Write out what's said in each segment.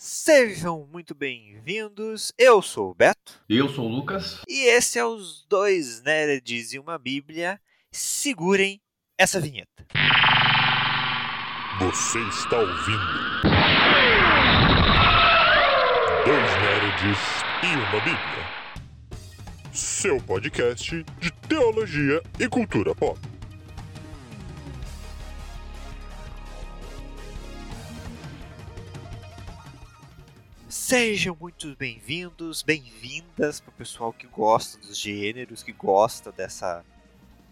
Sejam muito bem-vindos. Eu sou o Beto. Eu sou o Lucas. E esse é os dois nerds e uma Bíblia. Segurem essa vinheta. Você está ouvindo Dois Nerds e uma Bíblia. Seu podcast de teologia e cultura pop. Sejam muito bem-vindos, bem-vindas para o pessoal que gosta dos gêneros, que gosta dessa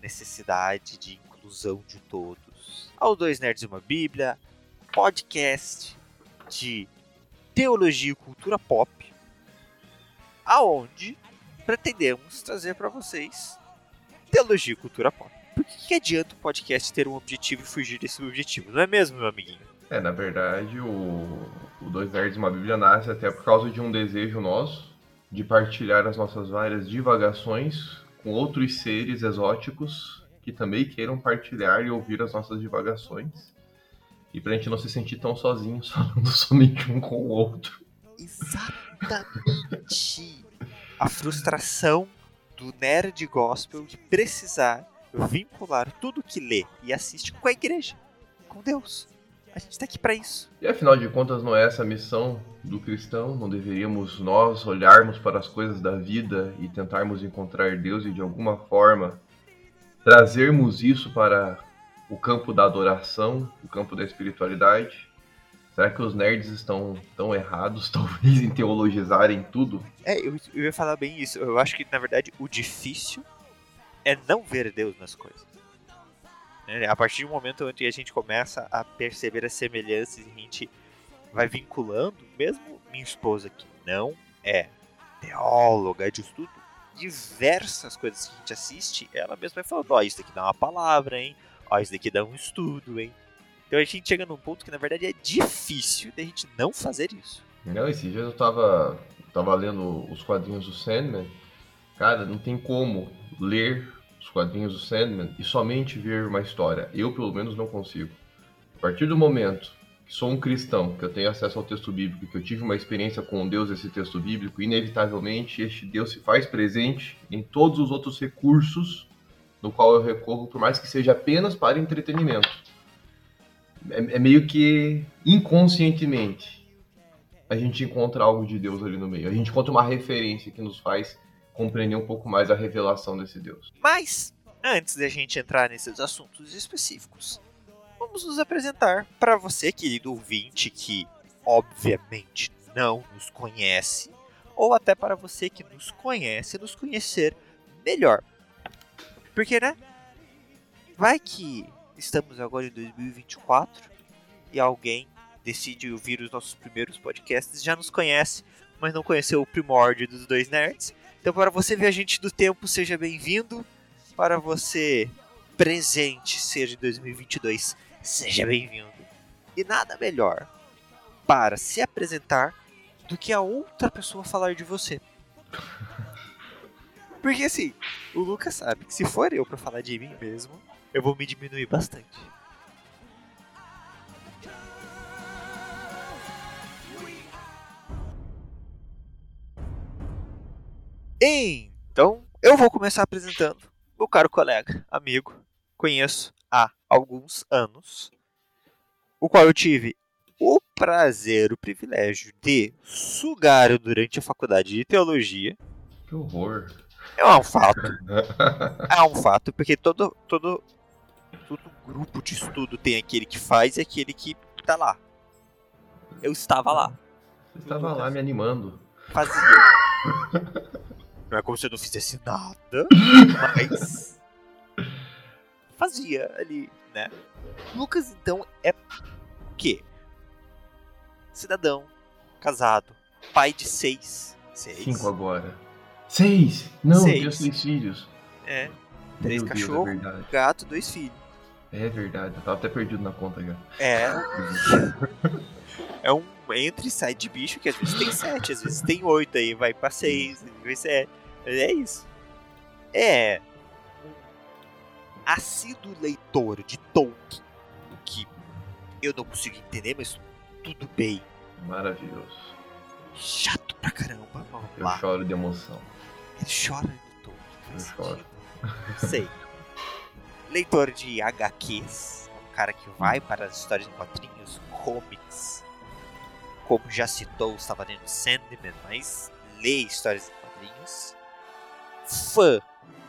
necessidade de inclusão de todos. Ao Dois Nerds e uma Bíblia, podcast de teologia e cultura pop, aonde pretendemos trazer para vocês teologia e cultura pop. Por que, que adianta o podcast ter um objetivo e fugir desse objetivo? Não é mesmo, meu amiguinho? É, na verdade, o, o Dois Nerds uma Bíblia nasce até por causa de um desejo nosso de partilhar as nossas várias divagações com outros seres exóticos que também queiram partilhar e ouvir as nossas divagações. E pra gente não se sentir tão sozinhos falando somente um com o outro. Exatamente. A frustração do nerd gospel de precisar vincular tudo que lê e assiste com a igreja, com Deus. A gente tá aqui para isso. E afinal de contas, não é essa a missão do cristão? Não deveríamos nós olharmos para as coisas da vida e tentarmos encontrar Deus e de alguma forma trazermos isso para o campo da adoração, o campo da espiritualidade? Será que os nerds estão tão errados, talvez, em teologizarem tudo? É, eu, eu ia falar bem isso. Eu acho que, na verdade, o difícil é não ver Deus nas coisas. Né? A partir do momento onde a gente começa a perceber as semelhanças e a gente vai vinculando, mesmo minha esposa que não é teóloga de estudo, diversas coisas que a gente assiste, ela mesma vai falando, ó, oh, isso daqui dá uma palavra, hein? Ó, oh, isso daqui dá um estudo, hein? Então a gente chega num ponto que na verdade é difícil da gente não fazer isso. Não, esses dias eu tava, tava lendo os quadrinhos do Sandman. Cara, não tem como ler os quadrinhos do Sandman e somente ver uma história. Eu, pelo menos, não consigo. A partir do momento que sou um cristão, que eu tenho acesso ao texto bíblico, que eu tive uma experiência com Deus esse texto bíblico, inevitavelmente este Deus se faz presente em todos os outros recursos no qual eu recorro, por mais que seja apenas para entretenimento. É, é meio que inconscientemente a gente encontra algo de Deus ali no meio. A gente encontra uma referência que nos faz compreender um pouco mais a revelação desse Deus. Mas, antes da gente entrar nesses assuntos específicos, vamos nos apresentar para você, querido ouvinte, que obviamente não nos conhece, ou até para você que nos conhece, nos conhecer melhor. Porque, né? Vai que estamos agora em 2024 e alguém decide ouvir os nossos primeiros podcasts, já nos conhece, mas não conheceu o primórdio dos dois nerds então, para você viajante do tempo, seja bem-vindo. Para você presente, seja de 2022, seja bem-vindo. E nada melhor para se apresentar do que a outra pessoa falar de você. Porque assim, o Lucas sabe que se for eu para falar de mim mesmo, eu vou me diminuir bastante. Então, eu vou começar apresentando o caro colega, amigo, conheço há alguns anos, o qual eu tive o prazer, o privilégio de sugar durante a faculdade de teologia. Que horror! É um fato. é um fato, porque todo, todo, todo grupo de estudo tem aquele que faz e aquele que tá lá. Eu estava lá. Você estava lá me animando. Fazia. Não é como se eu não fizesse nada, mas fazia ali, né? Lucas, então, é o quê? Cidadão, casado, pai de seis. Seis? Cinco agora. Seis! Não, seis. tenho seis filhos. É. Três cachorros, é gato, dois filhos. É verdade, eu tava até perdido na conta já. É. é um entra e sai de bicho que às vezes tem sete, às vezes tem oito, aí vai pra seis, vai ser. É isso. É. Um assíduo leitor de Tolkien, que eu não consigo entender, mas tudo bem. Maravilhoso. Chato pra caramba, vamos Eu lá. choro de emoção. Ele chora de todo. Eu choro. Sei. Leitor de HQs, um cara que vai para as histórias em quadrinhos, comics. Como já citou, estava lendo Sandman, mas lê histórias em quadrinhos. Fã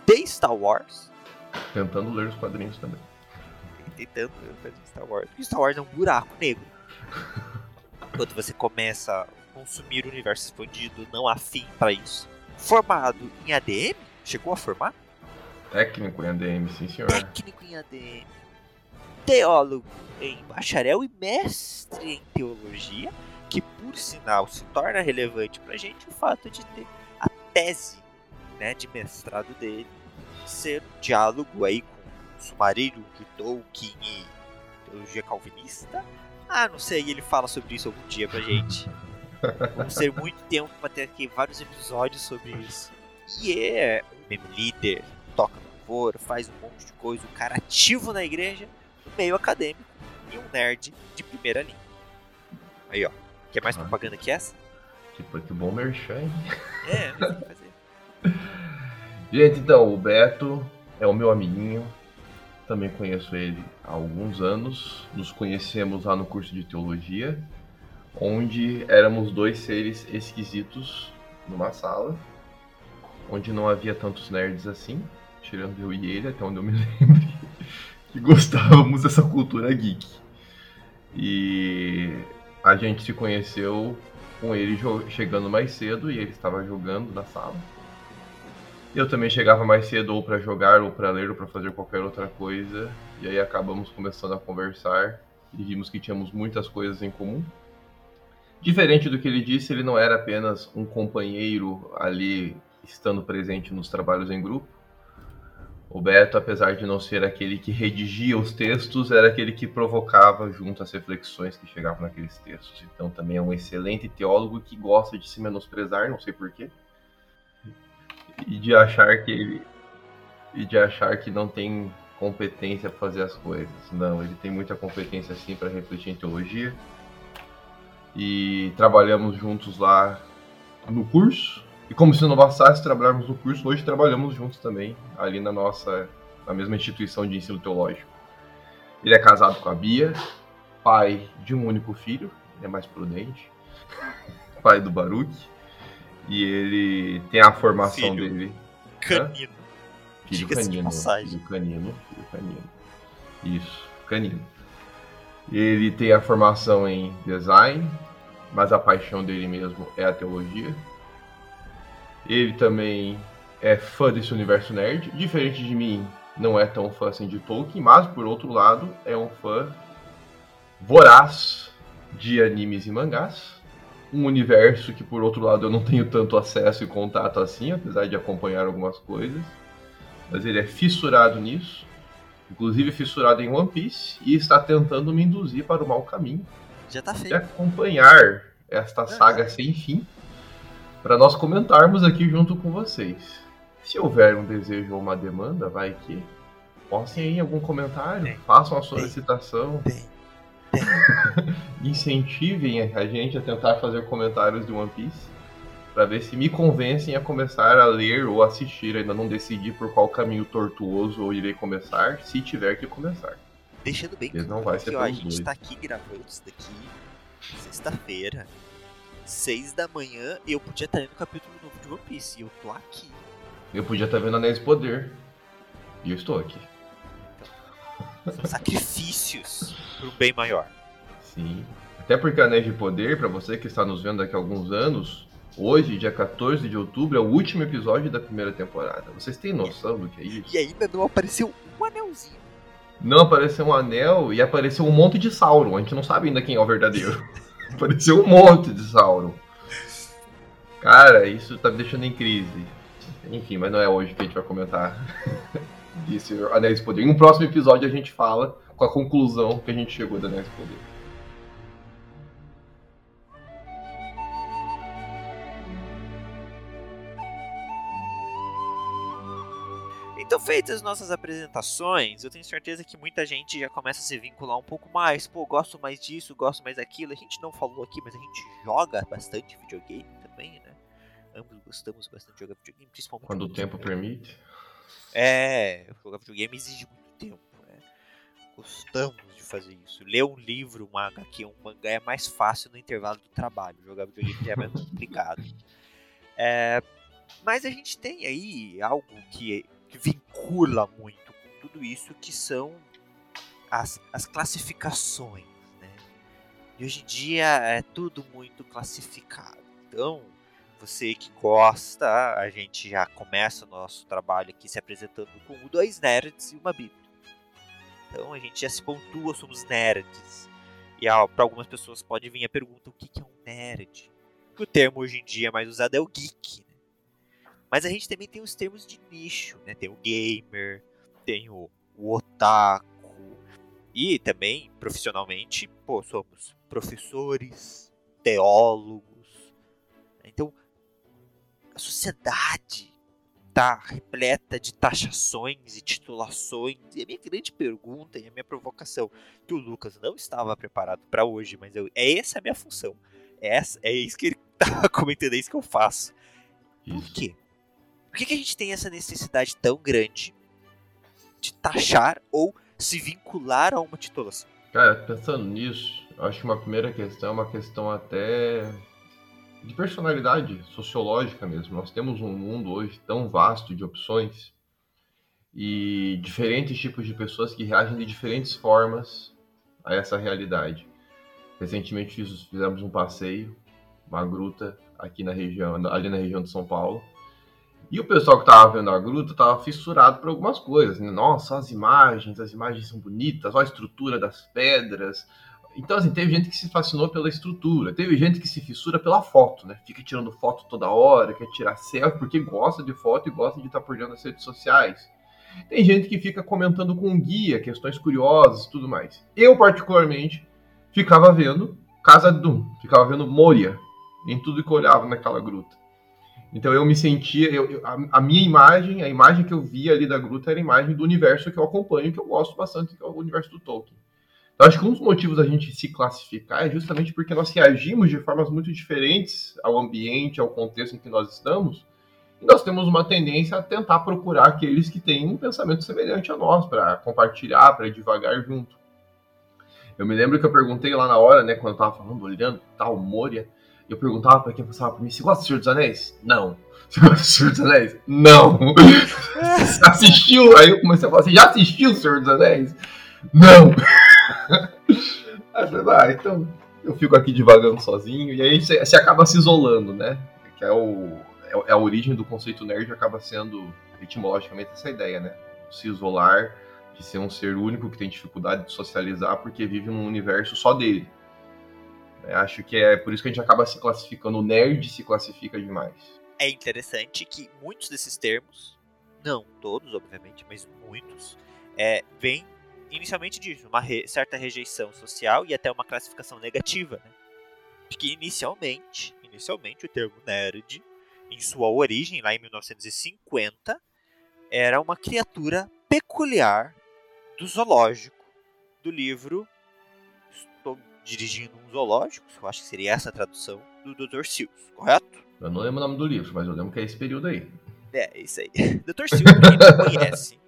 de Star Wars. Tentando ler os quadrinhos também. tentando ler o quadrinho de Star Wars. Porque Star Wars é um buraco negro. Quando você começa a consumir o universo expandido, não há fim para isso. Formado em ADM? Chegou a formar? Técnico em ADM, sim senhor. técnico em ADM, teólogo em bacharel e mestre em teologia, que por sinal se torna relevante pra gente o fato de ter a tese né, de mestrado dele ser um diálogo aí com o submarino de Tolkien e teologia calvinista. Ah, não sei, ele fala sobre isso algum dia pra gente. Vamos ter muito tempo pra ter aqui vários episódios sobre isso. E é um meme líder, toca louvor, faz um monte de coisa, um cara ativo na igreja, no meio acadêmico e um nerd de primeira linha. Aí, ó. Quer mais Ah. propaganda que essa? Tipo, que bom merchan, hein? É, fazer. Gente, então, o Beto é o meu amiguinho. Também conheço ele há alguns anos. Nos conhecemos lá no curso de teologia, onde éramos dois seres esquisitos numa sala, onde não havia tantos nerds assim, tirando eu e ele, até onde eu me lembro, que gostávamos dessa cultura geek. E a gente se conheceu com ele chegando mais cedo e ele estava jogando na sala. Eu também chegava mais cedo ou para jogar, ou para ler, ou para fazer qualquer outra coisa. E aí acabamos começando a conversar e vimos que tínhamos muitas coisas em comum. Diferente do que ele disse, ele não era apenas um companheiro ali estando presente nos trabalhos em grupo. O Beto, apesar de não ser aquele que redigia os textos, era aquele que provocava junto as reflexões que chegavam naqueles textos. Então também é um excelente teólogo que gosta de se menosprezar, não sei porquê e de achar que ele e de achar que não tem competência para fazer as coisas. Não, ele tem muita competência sim para refletir em teologia. E trabalhamos juntos lá no curso. E como se não bastasse trabalharmos no curso, hoje trabalhamos juntos também, ali na nossa na mesma instituição de ensino teológico. Ele é casado com a Bia, pai de um único filho, ele é mais prudente, pai do Baruch. E ele tem a formação Filho. dele. Canino. Filho canino. Filho canino. Filho canino. Isso, canino. Ele tem a formação em design, mas a paixão dele mesmo é a teologia. Ele também é fã desse universo nerd. Diferente de mim, não é tão fã assim de Tolkien, mas por outro lado, é um fã voraz de animes e mangás um universo que por outro lado eu não tenho tanto acesso e contato assim, apesar de acompanhar algumas coisas. Mas ele é fissurado nisso, inclusive fissurado em One Piece e está tentando me induzir para o mau caminho Já tá de feito. acompanhar esta saga sem fim para nós comentarmos aqui junto com vocês. Se houver um desejo ou uma demanda, vai que postem aí algum comentário, Tem. façam a solicitação, Tem. incentivem a gente a tentar fazer comentários de One Piece para ver se me convencem a começar a ler ou assistir. Ainda não decidi por qual caminho tortuoso eu irei começar, se tiver que começar. Deixando bem claro que ó, a gente dois. tá aqui gravando isso daqui sexta-feira, seis da manhã, eu podia estar lendo o capítulo novo de One Piece. E eu tô aqui. Eu podia estar vendo Anéis de Poder. E eu estou aqui. Sacrifícios pro bem maior. Sim. Até porque Anéis de Poder, para você que está nos vendo daqui a alguns anos, hoje, dia 14 de outubro, é o último episódio da primeira temporada. Vocês têm noção do que é isso? E ainda não apareceu um anelzinho. Não apareceu um anel e apareceu um monte de Sauron. A gente não sabe ainda quem é o verdadeiro. apareceu um monte de Sauron. Cara, isso tá me deixando em crise. Enfim, mas não é hoje que a gente vai comentar desse Anéis de Poder. Em um próximo episódio a gente fala com a conclusão que a gente chegou do Anéis de Poder. Então, feitas as nossas apresentações, eu tenho certeza que muita gente já começa a se vincular um pouco mais. Pô, gosto mais disso, gosto mais daquilo. A gente não falou aqui, mas a gente joga bastante videogame também, né? Ambos gostamos bastante de jogar videogame, principalmente. Quando o tempo permite. É, jogar videogame exige muito tempo, né? Gostamos de fazer isso. Ler um livro, uma HQ, um mangá é mais fácil no intervalo do trabalho. Jogar videogame já é mais complicado. É, mas a gente tem aí algo que que vincula muito com tudo isso, que são as, as classificações. Né? E hoje em dia é tudo muito classificado. Então, você que gosta, a gente já começa o nosso trabalho aqui se apresentando com dois nerds e uma bíblia. Então a gente já se pontua, somos nerds. E para algumas pessoas pode vir a pergunta: o que, que é um nerd? o termo hoje em dia mais usado é o geek. Mas a gente também tem os termos de nicho, né? Tem o gamer, tem o, o otaku. E também, profissionalmente, pô, somos professores, teólogos. Então, a sociedade tá repleta de taxações e titulações. E a minha grande pergunta e a minha provocação, que o Lucas não estava preparado para hoje, mas eu, é essa a minha função. É, essa, é isso que ele estava comentando, é isso que eu faço. Por quê? Por que, que a gente tem essa necessidade tão grande de taxar ou se vincular a uma titulação? Cara, pensando nisso, acho que uma primeira questão é uma questão até de personalidade sociológica mesmo. Nós temos um mundo hoje tão vasto de opções e diferentes tipos de pessoas que reagem de diferentes formas a essa realidade. Recentemente fizemos um passeio, uma gruta aqui na região, ali na região de São Paulo, e o pessoal que tava vendo a gruta tava fissurado por algumas coisas. Né? Nossa, as imagens, as imagens são bonitas, olha a estrutura das pedras. Então, assim, teve gente que se fascinou pela estrutura, teve gente que se fissura pela foto, né? Fica tirando foto toda hora, quer tirar selfie porque gosta de foto e gosta de estar por dentro das redes sociais. Tem gente que fica comentando com guia, questões curiosas e tudo mais. Eu, particularmente, ficava vendo Casa Doom, ficava vendo Moria em tudo que eu olhava naquela gruta. Então eu me sentia, eu, a, a, minha imagem, a imagem que eu via ali da gruta era a imagem do universo que eu acompanho, que eu gosto bastante, que é o universo do Tolkien. Então acho que um dos motivos da gente se classificar é justamente porque nós reagimos de formas muito diferentes ao ambiente, ao contexto em que nós estamos, e nós temos uma tendência a tentar procurar aqueles que têm um pensamento semelhante a nós, para compartilhar, para devagar junto. Eu me lembro que eu perguntei lá na hora, né, quando eu tava falando, olhando, tal, Moria, eu perguntava pra quem passava por mim: Você gosta do Senhor dos Anéis? Não. Você gosta do Senhor dos Anéis? Não. Você assistiu? Aí eu comecei a falar: Você já assistiu o Senhor dos Anéis? Não. Aí eu falei, ah, então eu fico aqui divagando sozinho. E aí você, acaba se isolando, né? Que é, o, é, é a origem do conceito nerd, acaba sendo etimologicamente essa ideia, né? Se isolar, de ser um ser único que tem dificuldade de socializar porque vive num universo só dele. Acho que é por isso que a gente acaba se classificando. O nerd se classifica demais. É interessante que muitos desses termos, não todos, obviamente, mas muitos, é, vêm inicialmente disso, uma re certa rejeição social e até uma classificação negativa. Né? Porque inicialmente, inicialmente o termo nerd, em sua origem, lá em 1950, era uma criatura peculiar do zoológico do livro dirigindo um zoológico, eu acho que seria essa a tradução, do Dr. Seuss, correto? Eu não lembro o nome do livro, mas eu lembro que é esse período aí. É, isso aí. Dr. Seuss, quem não conhece,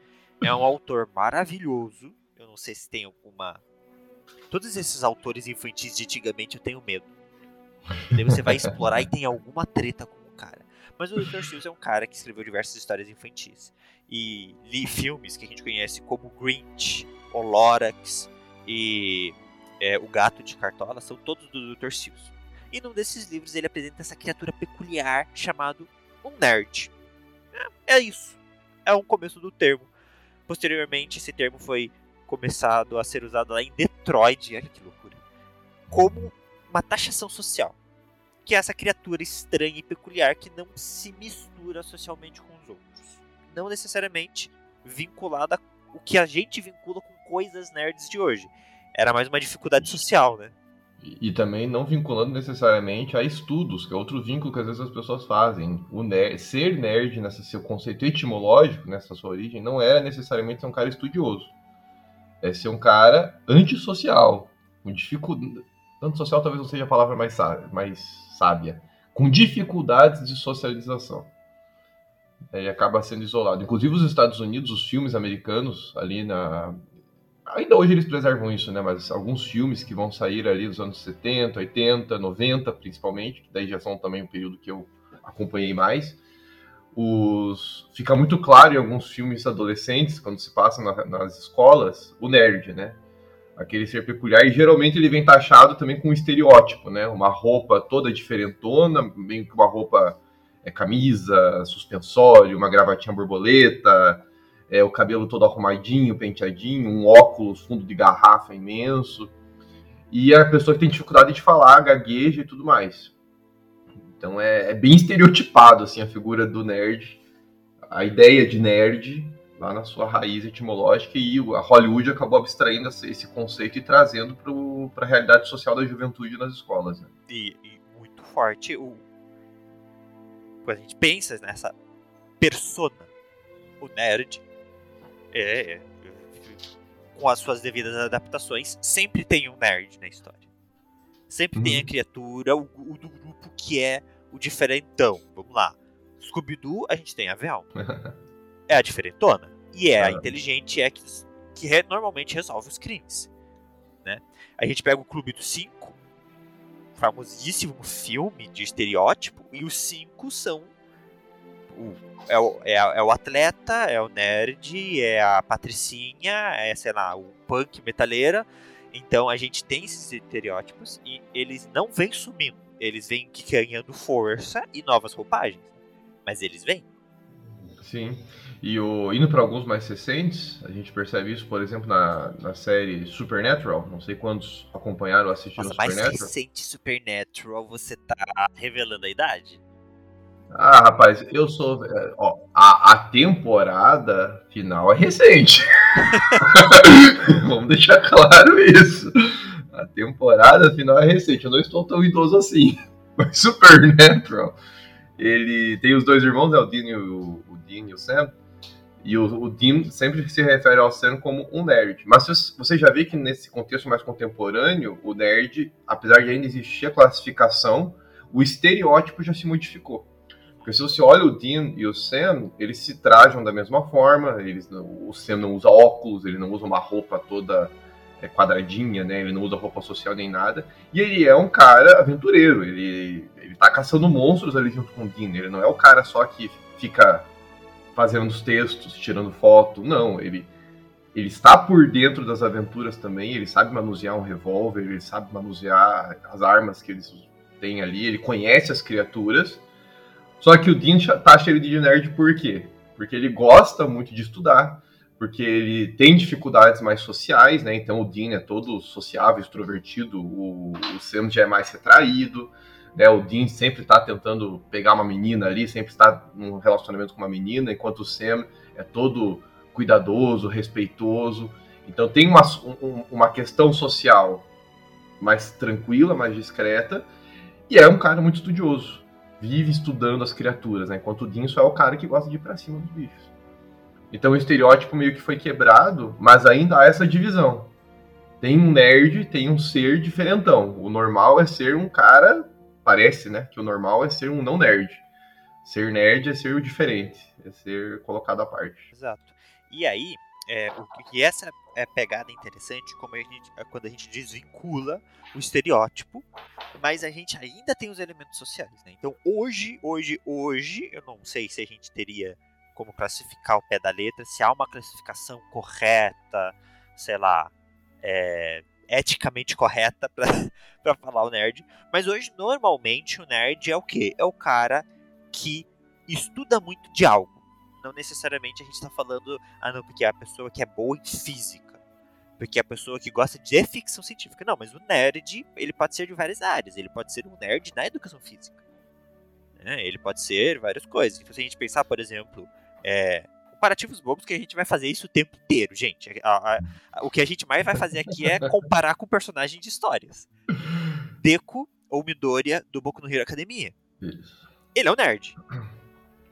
é um autor maravilhoso. Eu não sei se tem alguma. Todos esses autores infantis de antigamente eu tenho medo. Daí você vai explorar e tem alguma treta com o cara. Mas o Dr. Seuss é um cara que escreveu diversas histórias infantis. E li filmes que a gente conhece como Grinch, O Lorax e é, O Gato de Cartola, são todos do Dr. Seuss. E num desses livros ele apresenta essa criatura peculiar chamado um nerd. É, é isso. É um começo do termo. Posteriormente, esse termo foi começado a ser usado lá em Detroit, olha que loucura, como uma taxação social. Que é essa criatura estranha e peculiar que não se mistura socialmente com os outros. Não necessariamente vinculada o que a gente vincula com coisas nerds de hoje era mais uma dificuldade social, né? E, também não vinculando necessariamente a estudos, que é outro vínculo que às vezes as pessoas fazem. O nerd, ser nerd, nesse seu conceito etimológico, nessa sua origem, não era necessariamente ser um cara estudioso. É ser um cara antissocial, com dificuldade. Antissocial talvez não seja a palavra mais mais sábia com dificuldades de socialização. Ele acaba sendo isolado. Inclusive, os Estados Unidos, os filmes americanos, ali na. Ainda hoje eles preservam isso, né? Mas alguns filmes que vão sair ali nos anos 70, 80, 90, principalmente, que daí já são também um período que eu acompanhei mais. Os... Fica muito claro em alguns filmes adolescentes, quando se passa na, nas escolas, o nerd, né? aquele ser peculiar, e geralmente ele vem taxado também com um estereótipo, né? Uma roupa toda diferentona, meio que uma roupa é, camisa, suspensório, uma gravatinha borboleta, é, o cabelo todo arrumadinho, penteadinho, um óculos fundo de garrafa imenso. E a pessoa que tem dificuldade de falar, gagueja e tudo mais. Então é, é bem estereotipado assim a figura do nerd, a ideia de nerd lá na sua raiz etimológica, e a Hollywood acabou abstraindo esse conceito e trazendo para a realidade social da juventude nas escolas. Né? E, e, muito forte o quando a gente pensa nessa persona, o nerd, é, é, com as suas devidas adaptações, sempre tem um nerd na história. Sempre tem a uhum. criatura, o, o, do grupo que é o diferentão. Vamos lá. Scooby-Doo, a gente tem a Velma. é a diferentona. E é a inteligente, é que, que re, normalmente resolve os crimes. Né? A gente pega o Clube dos Cinco, famosíssimo filme de estereótipo, e os cinco são o, é, o, é, é, o atleta, é o nerd, é a patricinha, é, sei lá, o punk metaleira. Então a gente tem esses estereótipos e eles não vêm sumindo. Eles vêm ganhando força e novas roupagens. Mas eles vêm. Sim. E o, indo para alguns mais recentes, a gente percebe isso, por exemplo, na, na série Supernatural. Não sei quantos acompanharam ou assistiram Nossa, Supernatural. mais recente Supernatural, você tá revelando a idade? Ah, rapaz, eu sou. É, ó, a, a temporada final é recente. Vamos deixar claro isso. A temporada final é recente. Eu não estou tão idoso assim. Mas Supernatural, ele tem os dois irmãos, né, o Dean e o, o, Dean e o Sam. E o, o Dean sempre se refere ao Sam como um nerd. Mas você já vê que nesse contexto mais contemporâneo, o nerd, apesar de ainda existir a classificação, o estereótipo já se modificou. Porque se você olha o Dean e o Sam, eles se trajam da mesma forma, eles, o Sam não usa óculos, ele não usa uma roupa toda é, quadradinha, né? Ele não usa roupa social nem nada. E ele é um cara aventureiro, ele, ele tá caçando monstros ali junto com o Dean. Ele não é o cara só que fica fazendo os textos, tirando foto. Não, ele, ele está por dentro das aventuras também, ele sabe manusear um revólver, ele sabe manusear as armas que eles têm ali, ele conhece as criaturas. Só que o Dean taxa ele de nerd por quê? Porque ele gosta muito de estudar, porque ele tem dificuldades mais sociais, né? Então o Dean é todo sociável, extrovertido, o, o Sam já é mais retraído, né? O Dean sempre está tentando pegar uma menina ali, sempre está num relacionamento com uma menina, enquanto o Sam é todo cuidadoso, respeitoso. Então tem uma, um, uma questão social mais tranquila, mais discreta, e é um cara muito estudioso. Vive estudando as criaturas, né? Enquanto o só é o cara que gosta de ir pra cima dos bichos. Então o estereótipo meio que foi quebrado, mas ainda há essa divisão. Tem um nerd, tem um ser diferentão. O normal é ser um cara parece, né, que o normal é ser um não nerd. Ser nerd é ser o diferente, é ser colocado à parte. Exato. E aí, é, o que essa é pegada interessante, como a gente, é quando a gente desvincula o estereótipo, mas a gente ainda tem os elementos sociais, né? Então, hoje, hoje, hoje, eu não sei se a gente teria como classificar o pé da letra, se há uma classificação correta, sei lá, é, eticamente correta para falar o nerd. Mas hoje, normalmente, o nerd é o quê? É o cara que estuda muito de algo. Não necessariamente a gente está falando, ah não, porque é a pessoa que é boa em física. Porque é a pessoa que gosta de ficção científica. Não, mas o nerd, ele pode ser de várias áreas. Ele pode ser um nerd na educação física. Né? Ele pode ser várias coisas. Então, se a gente pensar, por exemplo, é, comparativos bobos que a gente vai fazer isso o tempo inteiro, gente. A, a, a, o que a gente mais vai fazer aqui é comparar com personagens de histórias. Deku ou Midoriya do Boku no Hero Academia. Isso. Ele é um nerd.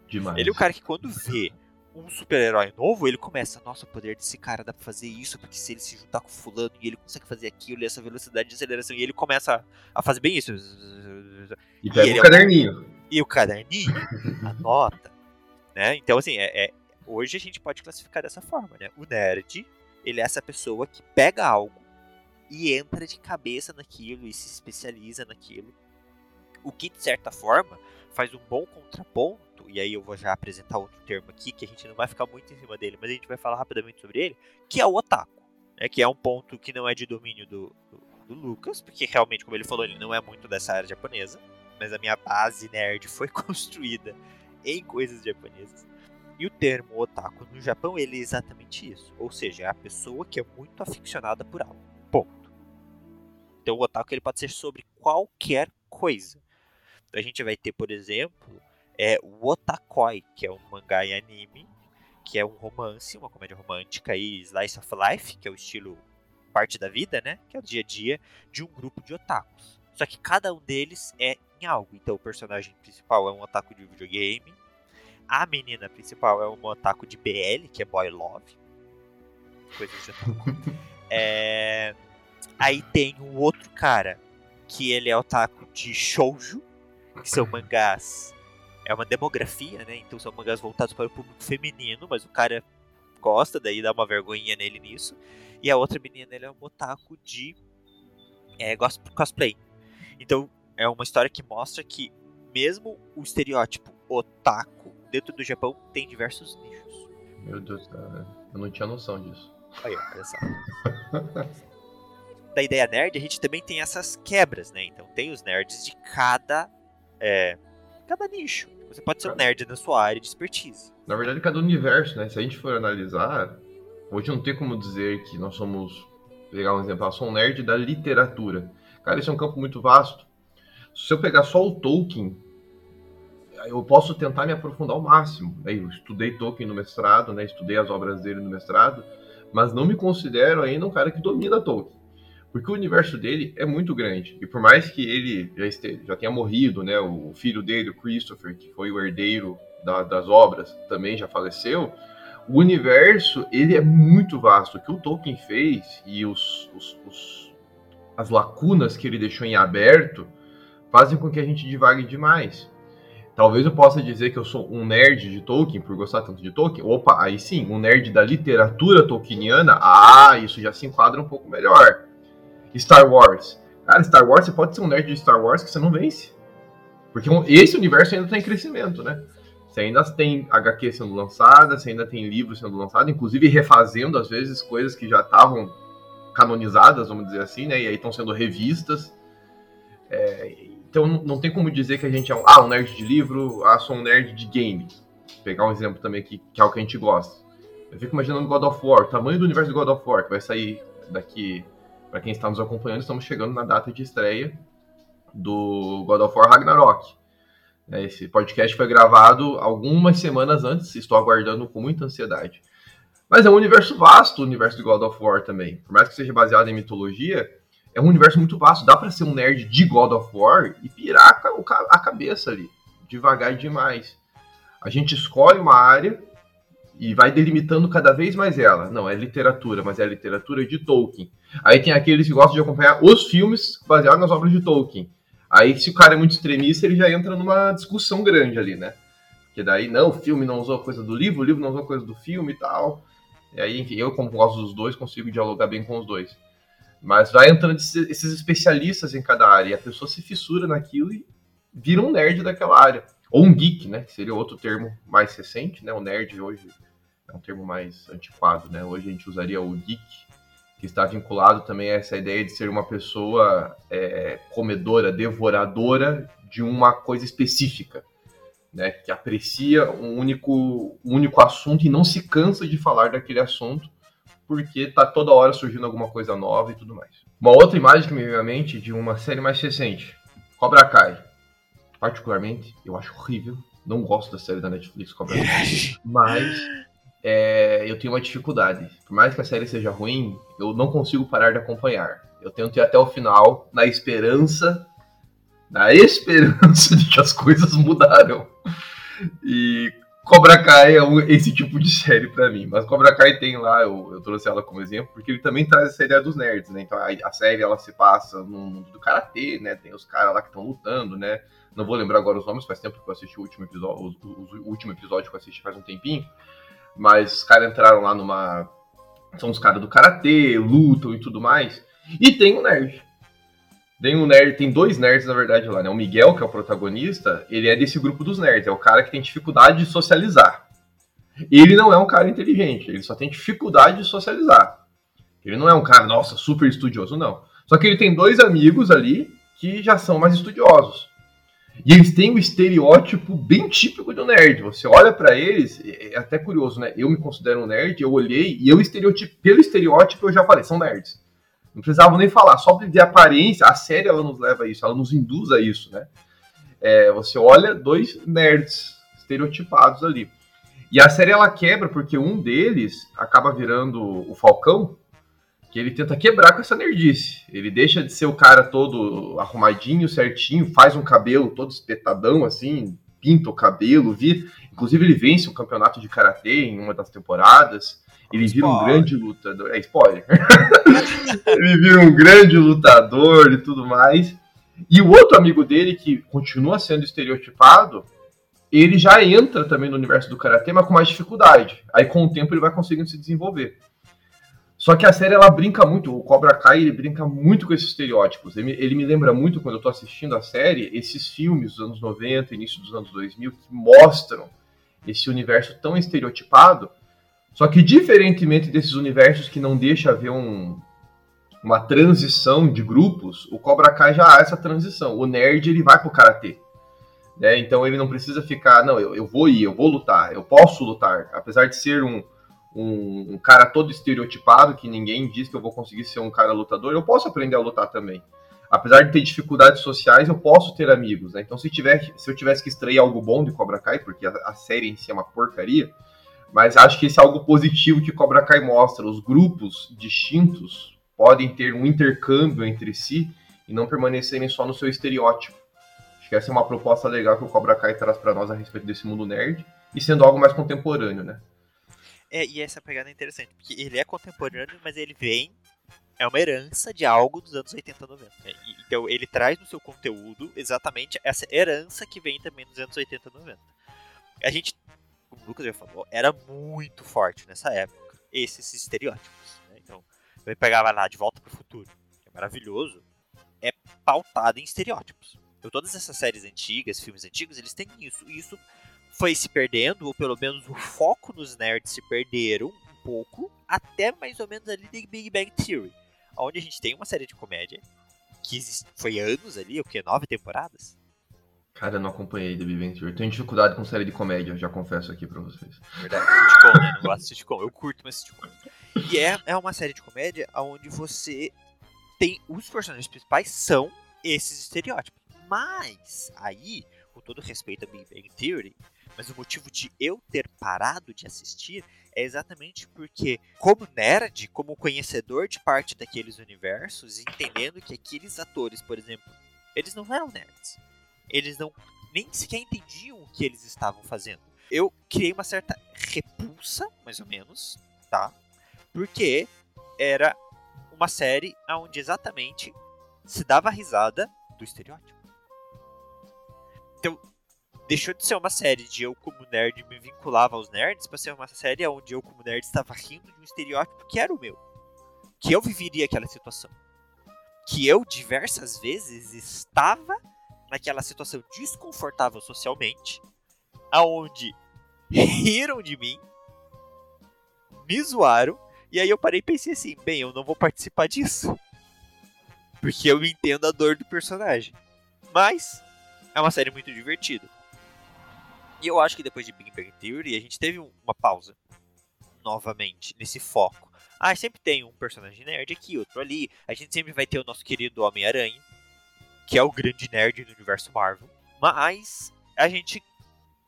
Demais. Ele é o cara que quando vê um super-herói novo, ele começa, nossa, o poder desse cara dá pra fazer isso, porque se ele se juntar com fulano e ele consegue fazer aquilo, e essa velocidade de aceleração, e ele começa a fazer bem isso. E pega e ele o é um- caderninho. E o caderninho anota. Né? Então, assim, é, é- hoje a gente pode classificar dessa forma, né? O nerd, ele é essa pessoa que pega algo e entra de cabeça naquilo e se especializa naquilo. O que, de certa forma, faz um bom contraponto, e aí eu vou já apresentar outro termo aqui, que a gente não vai ficar muito em cima dele, mas a gente vai falar rapidamente sobre ele, que é o otaku. Né? Que é um ponto que não é de domínio do, do, do Lucas, porque realmente, como ele falou, ele não é muito dessa área japonesa, mas a minha base nerd foi construída em coisas japonesas. E o termo otaku no Japão, ele é exatamente isso. Ou seja, é a pessoa que é muito aficionada por algo. Ponto. Então o otaku ele pode ser sobre qualquer coisa. Então a gente vai ter, por exemplo, é, o Otakoi, que é um mangá e anime, que é um romance, uma comédia romântica e slice of life, que é o estilo parte da vida, né? Que é o dia a dia de um grupo de otakus. Só que cada um deles é em algo. Então o personagem principal é um otaku de videogame, a menina principal é uma otaku de BL, que é boy love. Coisas de otaku. É, Aí tem um outro cara que ele é otaku de shoujo, que são mangás. É uma demografia, né? Então são mangás voltados para o público feminino, mas o cara gosta, daí dá uma vergonhinha nele nisso. E a outra menina, ele é um otaku de é, cosplay. Então é uma história que mostra que mesmo o estereótipo otaku dentro do Japão tem diversos nichos. Meu Deus, cara. Eu não tinha noção disso. Aí, ó, olha só. da ideia nerd, a gente também tem essas quebras, né? Então tem os nerds de cada é, cada nicho. Você pode ser um nerd na sua área de expertise. Na verdade, cada universo, né? Se a gente for analisar, hoje não tem como dizer que nós somos. Pegar um exemplo, eu sou um nerd da literatura. Cara, esse é um campo muito vasto. Se eu pegar só o Tolkien, eu posso tentar me aprofundar ao máximo. né? Eu estudei Tolkien no mestrado, né? Estudei as obras dele no mestrado, mas não me considero ainda um cara que domina Tolkien. Porque o universo dele é muito grande. E por mais que ele já, este- já tenha morrido, né? O filho dele, o Christopher, que foi o herdeiro da- das obras, também já faleceu. O universo, ele é muito vasto. O que o Tolkien fez e os, os- os- as lacunas que ele deixou em aberto fazem com que a gente divague demais. Talvez eu possa dizer que eu sou um nerd de Tolkien por gostar tanto de Tolkien. Opa, aí sim, um nerd da literatura tolkieniana. Ah, isso já se enquadra um pouco melhor. Star Wars. Cara, Star Wars, você pode ser um nerd de Star Wars que você não vence. Porque esse universo ainda está em crescimento, né? Você ainda tem HQ sendo lançada, você ainda tem livros sendo lançados, inclusive refazendo, às vezes, coisas que já estavam canonizadas, vamos dizer assim, né? E aí estão sendo revistas. É, então não- tem como dizer que a gente é um, ah, um nerd de livro, ah, sou um nerd de game. Vou pegar um exemplo também aqui, que é o que a gente gosta. Eu fico imaginando God of War, o tamanho do universo de God of War, que vai sair daqui, para quem está nos acompanhando, estamos chegando na data de estreia do God of War Ragnarok. É, Esse podcast foi gravado algumas semanas antes, estou aguardando com muita ansiedade. Mas é um universo vasto, o universo de God of War também. Por mais que seja baseado em mitologia, é um universo muito vasto. Dá pra ser um nerd de God of War e pirar a cabeça ali, devagar demais. A gente escolhe uma área e vai delimitando cada vez mais ela. Não, é literatura, mas é literatura de Tolkien. Aí tem aqueles que gostam de acompanhar os filmes baseados nas obras de Tolkien. Aí, se o cara é muito extremista, ele já entra numa discussão grande ali, né? Porque daí, não, o filme não usou coisa do livro, o livro não usou coisa do filme e tal. E aí, enfim, eu, como gosto dos dois, consigo dialogar bem com os dois. Mas vai entrando esses esses especialistas em cada área, e a pessoa se fissura naquilo e vira um nerd daquela área. Ou um geek, né? Que seria outro termo mais recente, né? O nerd hoje é um termo mais antiquado, né? Hoje a gente usaria o geek, que está vinculado também a essa ideia de ser uma pessoa é, comedora, devoradora de uma coisa específica, né? Que aprecia um único, um único assunto e não se cansa de falar daquele assunto, porque tá toda hora surgindo alguma coisa nova e tudo mais. Uma outra imagem que me veio à mente de uma série mais recente, Cobra Kai. Particularmente, eu acho horrível. Não gosto da série da Netflix Cobra Kai. Mas é, eu tenho uma dificuldade. Por mais que a série seja ruim, eu não consigo parar de acompanhar. Eu tento ir até o final na esperança, na esperança de que as coisas mudaram. E Cobra Kai é um, esse tipo de série para mim. Mas Cobra Kai tem lá, eu, eu, trouxe ela como exemplo, porque ele também traz essa ideia dos nerds, né? Então a, a série ela se passa no mundo do karatê, né? Tem os caras lá que estão lutando, né? Não vou lembrar agora os nomes, faz tempo que eu assisti o último episódio, o, o, o último episódio que eu assisti faz um tempinho. Mas os caras entraram lá numa. São os caras do karatê, lutam e tudo mais. E tem um nerd. Tem um nerd, tem dois nerds, na verdade, lá, né? O Miguel, que é o protagonista, ele é desse grupo dos nerds, é o cara que tem dificuldade de socializar. Ele não é um cara inteligente, ele só tem dificuldade de socializar. Ele não é um cara, nossa, super estudioso, não. Só que ele tem dois amigos ali que já são mais estudiosos. E eles têm um estereótipo bem típico do nerd. Você olha para eles, é, é até curioso, né? Eu me considero um nerd, eu olhei e eu estereotipo, pelo estereótipo eu já falei, são nerds. Não precisavam nem falar, só de aparência, a série ela nos leva a isso, ela nos induz a isso, né? É, você olha dois nerds estereotipados ali. E a série ela quebra porque um deles acaba virando o Falcão, que ele tenta quebrar com essa nerdice. Ele deixa de ser o cara todo arrumadinho, certinho, faz um cabelo todo espetadão assim, pinta o cabelo, vira. Inclusive ele vence o campeonato de karatê em uma das temporadas. Ele vira um grande lutador. É spoiler. ele vira um grande lutador e tudo mais. E o outro amigo dele, que continua sendo estereotipado, ele já entra também no universo do karatê, mas com mais dificuldade. Aí com o tempo ele vai conseguindo se desenvolver. Só que a série ela brinca muito, o Cobra Kai ele brinca muito com esses estereótipos. Ele, ele me lembra muito, quando eu tô assistindo a série, esses filmes dos anos 90, início dos anos 2000, que mostram esse universo tão estereotipado só que, diferentemente desses universos que não deixa haver um, uma transição de grupos, o Cobra Kai já há essa transição. O nerd ele vai pro karatê. Né? Então ele não precisa ficar, não, eu, eu vou ir, eu vou lutar, eu posso lutar. Apesar de ser um, um, um, cara todo estereotipado, que ninguém diz que eu vou conseguir ser um cara lutador, eu posso aprender a lutar também. Apesar de ter dificuldades sociais, eu posso ter amigos. Né? Então se, tiver, se eu tivesse que extrair algo bom de Cobra Kai, porque a, a série em si é uma porcaria, mas acho que isso é algo positivo que Cobra Kai mostra. Os grupos distintos podem ter um intercâmbio entre si e não permanecerem só no seu estereótipo. Acho que essa é uma proposta legal que o Cobra Kai traz para nós a respeito desse mundo nerd e sendo algo mais contemporâneo, né? É, e essa pegada é interessante, porque ele é contemporâneo, mas ele vem é uma herança de algo dos anos 80 e 90. Então ele traz no seu conteúdo exatamente essa herança que vem também dos anos 80 e 90. A gente como o Lucas já falou, era muito forte nessa época, esses estereótipos. Né? Então, eu pegava lá De Volta para o Futuro, que é maravilhoso, é pautado em estereótipos. Então, todas essas séries antigas, filmes antigos, eles têm isso. E isso foi se perdendo, ou pelo menos o foco nos nerds se perderam um pouco, até mais ou menos ali de Big Bang Theory, onde a gente tem uma série de comédia que foi anos ali, o que? Nove temporadas? Cara, eu não acompanhei The Big Bang Theory. Tenho dificuldade com série de comédia, já confesso aqui pra vocês. Verdade, sitcom, né? Não gosto de sitcom. Eu curto, mas sitcom. E é, é uma série de comédia onde você tem... Os personagens principais são esses estereótipos. Mas, aí, com todo respeito a Big Bang Theory, mas o motivo de eu ter parado de assistir é exatamente porque, como nerd, como conhecedor de parte daqueles universos, entendendo que aqueles atores, por exemplo, eles não eram nerds eles não nem sequer entendiam o que eles estavam fazendo. Eu criei uma certa repulsa, mais ou menos, tá? Porque era uma série onde exatamente se dava risada do estereótipo. Então, deixou de ser uma série de eu como nerd me vinculava aos nerds para ser uma série onde eu como nerd estava rindo de um estereótipo que era o meu. Que eu viveria aquela situação. Que eu diversas vezes estava naquela situação desconfortável socialmente, aonde riram de mim, me zoaram, e aí eu parei e pensei assim, bem, eu não vou participar disso. Porque eu entendo a dor do personagem. Mas é uma série muito divertida. E eu acho que depois de Big Bang Theory, a gente teve uma pausa novamente nesse foco. Ah, sempre tem um personagem nerd aqui, outro ali. A gente sempre vai ter o nosso querido Homem-Aranha que é o grande nerd do universo Marvel. Mas a gente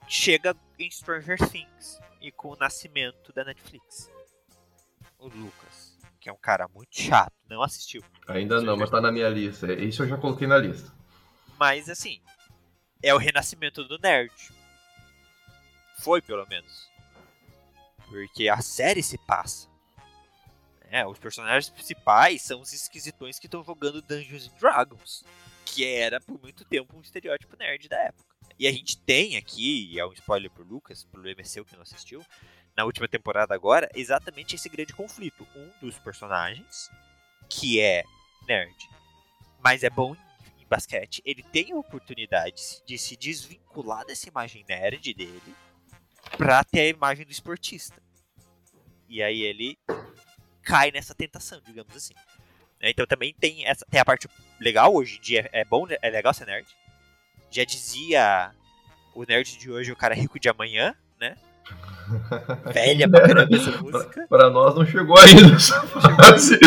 chega em Stranger Things, e com o nascimento da Netflix. O Lucas, que é um cara muito chato, não assistiu. Ainda não, mas tá na minha lista. Isso eu já coloquei na lista. Mas assim, é o renascimento do nerd. Foi, pelo menos. Porque a série se passa. É, os personagens principais são os esquisitões que estão jogando Dungeons and Dragons. Que era por muito tempo um estereótipo nerd da época. E a gente tem aqui, e é um spoiler pro Lucas, pro MSU que não assistiu, na última temporada agora, exatamente esse grande conflito. Um dos personagens, que é nerd, mas é bom em basquete, ele tem a oportunidade de se desvincular dessa imagem nerd dele pra ter a imagem do esportista. E aí ele cai nessa tentação, digamos assim. Então também tem essa tem a parte legal hoje em dia, é bom, é legal ser nerd. Já dizia o nerd de hoje, o cara rico de amanhã, né? Velha pra caramba essa música. Pra nós não chegou ainda essa fase.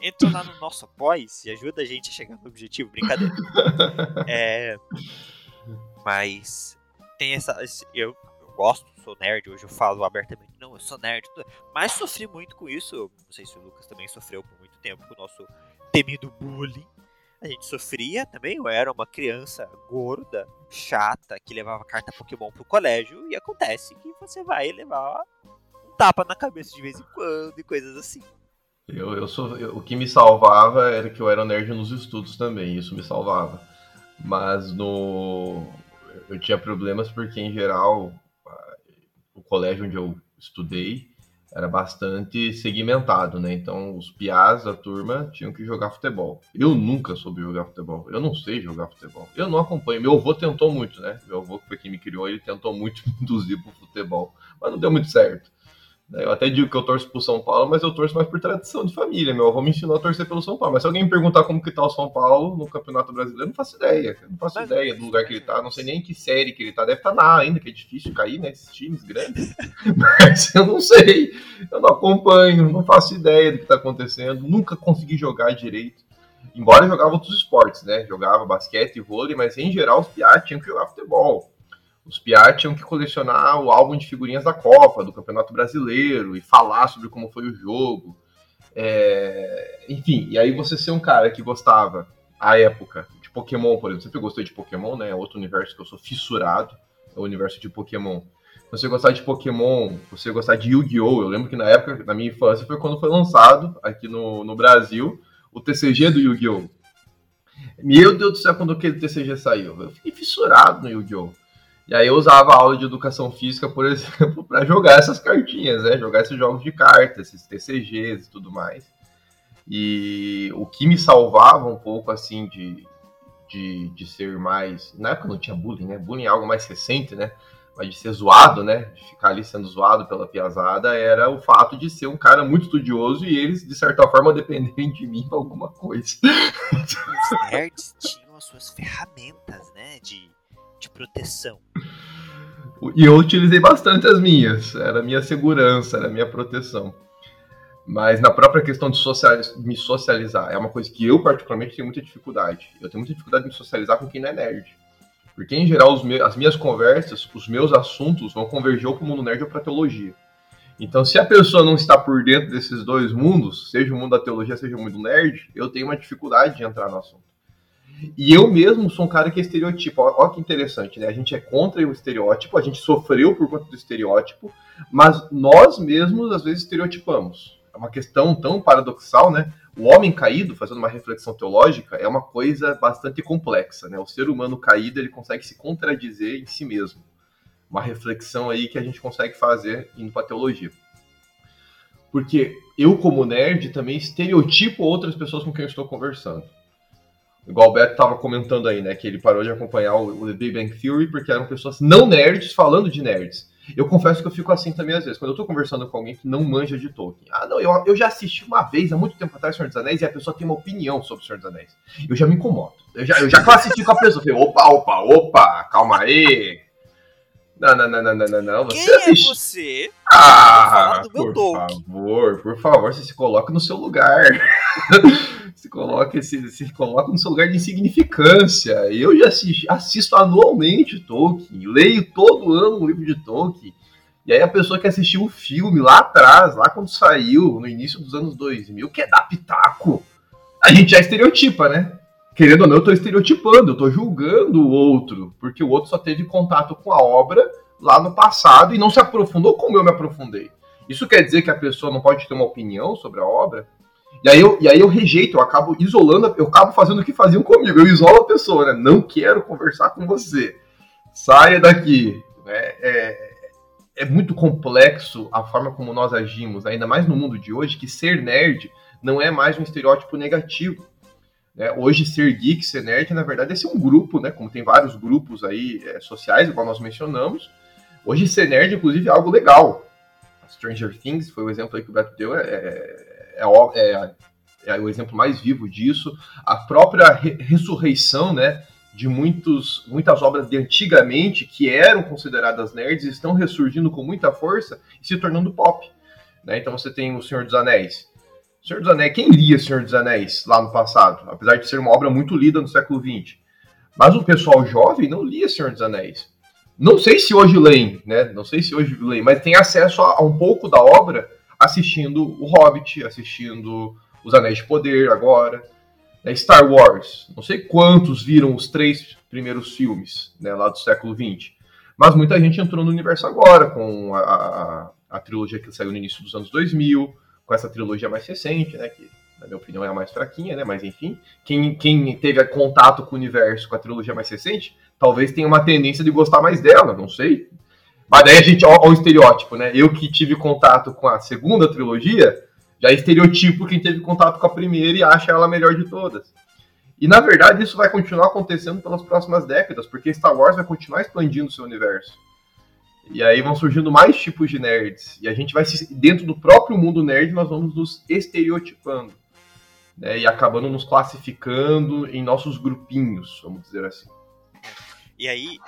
Entra lá no nosso após e ajuda a gente a chegar no objetivo, brincadeira. É, mas tem essa. Eu, eu gosto, sou nerd, hoje eu falo abertamente, não, eu sou nerd, mas sofri muito com isso. Eu não sei se o Lucas também sofreu por muito tempo com o nosso temido bullying. A gente sofria também, eu era uma criança gorda, chata, que levava carta Pokémon pro colégio, e acontece que você vai levar um tapa na cabeça de vez em quando e coisas assim. Eu, eu sou, eu- o que me salvava era que eu era nerd nos estudos também, isso me salvava. Mas no eu tinha problemas porque em geral o colégio onde eu estudei era bastante segmentado, né? Então os piás da turma tinham que jogar futebol. Eu nunca soube jogar futebol. Eu não sei jogar futebol. Eu não acompanho. Meu avô tentou muito, né? Meu avô, que foi quem me criou, ele tentou muito me induzir pro futebol, mas não deu muito certo. Eu até digo que eu torço pro São Paulo, mas eu torço mais por tradição de família. Meu avô me ensinou a torcer pelo São Paulo. Mas se alguém me perguntar como que tá o São Paulo no Campeonato Brasileiro, eu não faço ideia. Eu não faço Mas- ideia do lugar que ele tá. Não sei nem em que série que ele tá. Deve estar na A ainda, que é difícil cair, né? Esses times grandes. mas eu não sei. Eu não acompanho, não faço ideia do que tá acontecendo. Nunca consegui jogar direito. Embora eu jogava outros esportes, né? Jogava basquete e vôlei, mas em geral os piá tinham que jogar futebol. Os piá tinham que colecionar o álbum de figurinhas da Copa, do Campeonato Brasileiro, e falar sobre como foi o jogo. É, Enfim, e aí você ser um cara que gostava, à época, de Pokémon, por exemplo. Você gostou de Pokémon, né? É outro universo que eu sou fissurado, é o universo de Pokémon. Você gostar de Pokémon, você gostar de Yu-Gi-Oh! Eu lembro que na época, na minha infância, foi quando foi lançado aqui no, no Brasil o TCG do Yu-Gi-Oh! Meu Deus do céu, quando aquele TCG saiu, eu fiquei fissurado no Yu-Gi-Oh! E aí eu usava aula de educação física, por exemplo, para jogar essas cartinhas, né? Jogar esses jogos de cartas, esses TCGs e tudo mais. E o que me salvava um pouco, assim, de, de, de ser mais... Na época não tinha bullying, né? Bullying é algo mais recente, né? Mas de ser zoado, né? De ficar ali sendo zoado pela piazada, era o fato de ser um cara muito estudioso e eles, de certa forma, dependerem de mim pra alguma coisa. Os nerds tinham as suas ferramentas, né, de, de proteção. E eu utilizei bastante as minhas. Era a minha segurança, era a minha proteção. Mas na própria questão de socializ- me socializar, é uma coisa que eu, particularmente, tenho muita dificuldade. Eu tenho muita dificuldade de me socializar com quem não é nerd. Porque, em geral, me- as minhas conversas, os meus assuntos vão converger ou para o mundo nerd ou para a teologia. Então, se a pessoa não está por dentro desses dois mundos, seja o mundo da teologia, seja o mundo nerd, eu tenho uma dificuldade de entrar no assunto. E eu mesmo sou um cara que é estereotipo. Ó que interessante, né? A gente é contra o estereótipo, a gente sofreu por conta do estereótipo, mas nós mesmos, às vezes, estereotipamos. É uma questão tão paradoxal, né? O homem caído, fazendo uma reflexão teológica, é uma coisa bastante complexa, né? O ser humano caído, ele consegue se contradizer em si mesmo. Uma reflexão aí que a gente consegue fazer indo para teologia. Porque eu, como nerd, também estereotipo outras pessoas com quem eu estou conversando. Igual o Beto estava comentando aí, né? Que ele parou de acompanhar o, o The Big Bang Theory porque eram pessoas não nerds falando de nerds. Eu confesso que eu fico assim também às vezes. Quando eu tô conversando com alguém que não manja de Tolkien. Ah, não, eu, eu já assisti uma vez, há muito tempo atrás, Senhor dos Anéis, e a pessoa tem uma opinião sobre o Senhor dos Anéis. Eu já me incomodo. Eu já, eu já classifico a pessoa. Falei, opa, opa, opa, calma aí. Não, não, não, não, não, não, não. Você Quem é assiste- você? ah, por favor, por favor, você se coloca no seu lugar. se, coloca, se, se coloca no seu lugar de insignificância. Eu já assisti, assisto anualmente Tolkien, leio todo ano um livro de Tolkien. E aí a pessoa que assistiu o filme lá atrás, lá quando saiu, no início dos anos 2000, quer dar pitaco, a gente já estereotipa, né? Querendo ou não, eu tô estereotipando, eu tô julgando o outro, porque o outro só teve contato com a obra lá no passado e não se aprofundou como eu me aprofundei. Isso quer dizer que a pessoa não pode ter uma opinião sobre a obra? E aí eu, e aí eu rejeito, eu acabo isolando, eu acabo fazendo o que faziam comigo, eu isolo a pessoa, né? Não quero conversar com você. Saia daqui. É, é, é muito complexo a forma como nós agimos, ainda mais no mundo de hoje, que ser nerd não é mais um estereótipo negativo. Né? Hoje, ser geek, ser nerd, na verdade, é ser um grupo, né? Como tem vários grupos aí é, sociais, igual nós mencionamos. Hoje, ser nerd, inclusive, é algo legal. Stranger Things foi o exemplo aí que o Beto deu, é, é, é, é o exemplo mais vivo disso. A própria re ressurreição, né? de muitos, muitas obras de antigamente que eram consideradas nerds estão ressurgindo com muita força e se tornando pop. Né? Então você tem o Senhor dos Anéis. Senhor dos Anéis, quem lia Senhor dos Anéis lá no passado? Apesar de ser uma obra muito lida no século XX. Mas o pessoal jovem não lia Senhor dos Anéis. Não sei se hoje leem, né? Não sei se hoje leem, mas tem acesso a, a um pouco da obra assistindo o Hobbit, assistindo Os Anéis de Poder agora. Né? Star Wars, não sei quantos viram os três primeiros filmes né, lá do século XX, mas muita gente entrou no universo agora, com a, a, a trilogia que saiu no início dos anos 2000, com essa trilogia mais recente, né, que na minha opinião é a mais fraquinha, né, mas enfim, quem, quem teve contato com o universo com a trilogia mais recente, talvez tenha uma tendência de gostar mais dela, não sei. Mas daí a gente, ó o estereótipo, né, eu que tive contato com a segunda trilogia, já estereotipo quem teve contato com a primeira e acha ela a melhor de todas. E na verdade isso vai continuar acontecendo pelas próximas décadas, porque Star Wars vai continuar expandindo seu universo. E aí vão surgindo mais tipos de nerds. E a gente vai se, dentro do próprio mundo nerd, nós vamos nos estereotipando. Né, e acabando nos classificando em nossos grupinhos, vamos dizer assim. E aí,